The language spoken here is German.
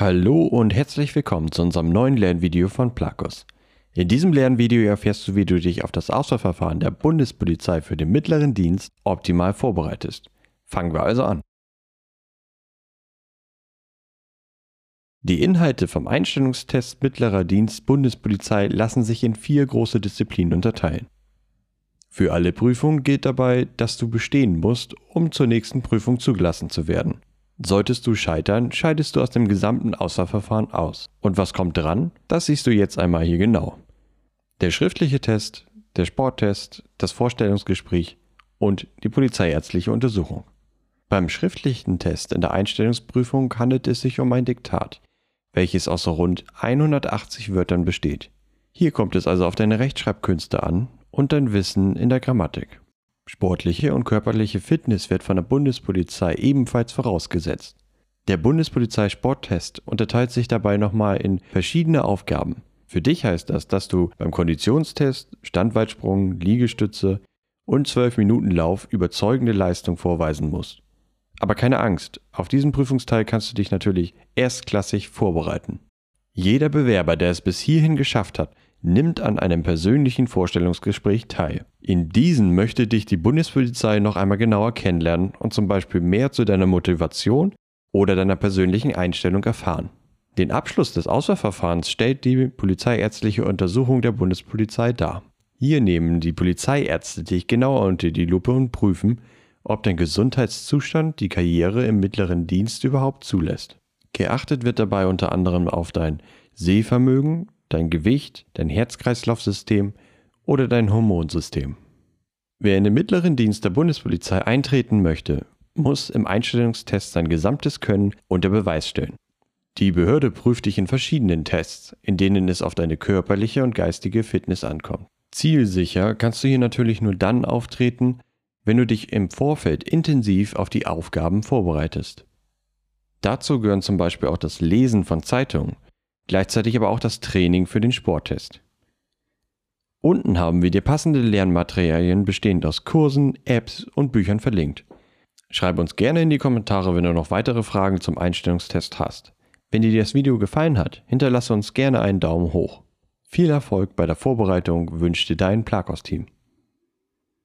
Hallo und herzlich willkommen zu unserem neuen Lernvideo von Plakos. In diesem Lernvideo erfährst du, wie du dich auf das Auswahlverfahren der Bundespolizei für den mittleren Dienst optimal vorbereitest. Fangen wir also an. Die Inhalte vom Einstellungstest Mittlerer Dienst Bundespolizei lassen sich in vier große Disziplinen unterteilen. Für alle Prüfungen gilt dabei, dass du bestehen musst, um zur nächsten Prüfung zugelassen zu werden. Solltest du scheitern, scheidest du aus dem gesamten Auswahlverfahren aus. Und was kommt dran? Das siehst du jetzt einmal hier genau. Der schriftliche Test, der Sporttest, das Vorstellungsgespräch und die polizeiärztliche Untersuchung. Beim schriftlichen Test in der Einstellungsprüfung handelt es sich um ein Diktat, welches aus rund 180 Wörtern besteht. Hier kommt es also auf deine Rechtschreibkünste an und dein Wissen in der Grammatik. Sportliche und körperliche Fitness wird von der Bundespolizei ebenfalls vorausgesetzt. Der Bundespolizei Sporttest unterteilt sich dabei nochmal in verschiedene Aufgaben. Für dich heißt das, dass du beim Konditionstest, Standweitsprung, Liegestütze und 12 Minuten Lauf überzeugende Leistung vorweisen musst. Aber keine Angst, auf diesen Prüfungsteil kannst du dich natürlich erstklassig vorbereiten. Jeder Bewerber, der es bis hierhin geschafft hat, nimmt an einem persönlichen Vorstellungsgespräch teil. In diesen möchte dich die Bundespolizei noch einmal genauer kennenlernen und zum Beispiel mehr zu deiner Motivation oder deiner persönlichen Einstellung erfahren. Den Abschluss des Auswahlverfahrens stellt die polizeiärztliche Untersuchung der Bundespolizei dar. Hier nehmen die Polizeiärzte dich genauer unter die Lupe und prüfen, ob dein Gesundheitszustand die Karriere im mittleren Dienst überhaupt zulässt. Geachtet wird dabei unter anderem auf dein Sehvermögen, dein Gewicht, dein Herz-Kreislauf-System oder dein Hormonsystem. Wer in den mittleren Dienst der Bundespolizei eintreten möchte, muss im Einstellungstest sein gesamtes Können unter Beweis stellen. Die Behörde prüft dich in verschiedenen Tests, in denen es auf deine körperliche und geistige Fitness ankommt. Zielsicher kannst du hier natürlich nur dann auftreten, wenn du dich im Vorfeld intensiv auf die Aufgaben vorbereitest. Dazu gehören zum Beispiel auch das Lesen von Zeitungen, gleichzeitig aber auch das Training für den Sporttest. Unten haben wir dir passende Lernmaterialien bestehend aus Kursen, Apps und Büchern verlinkt. Schreib uns gerne in die Kommentare, wenn du noch weitere Fragen zum Einstellungstest hast. Wenn dir das Video gefallen hat, hinterlasse uns gerne einen Daumen hoch. Viel Erfolg bei der Vorbereitung wünscht dir dein Plakos-Team.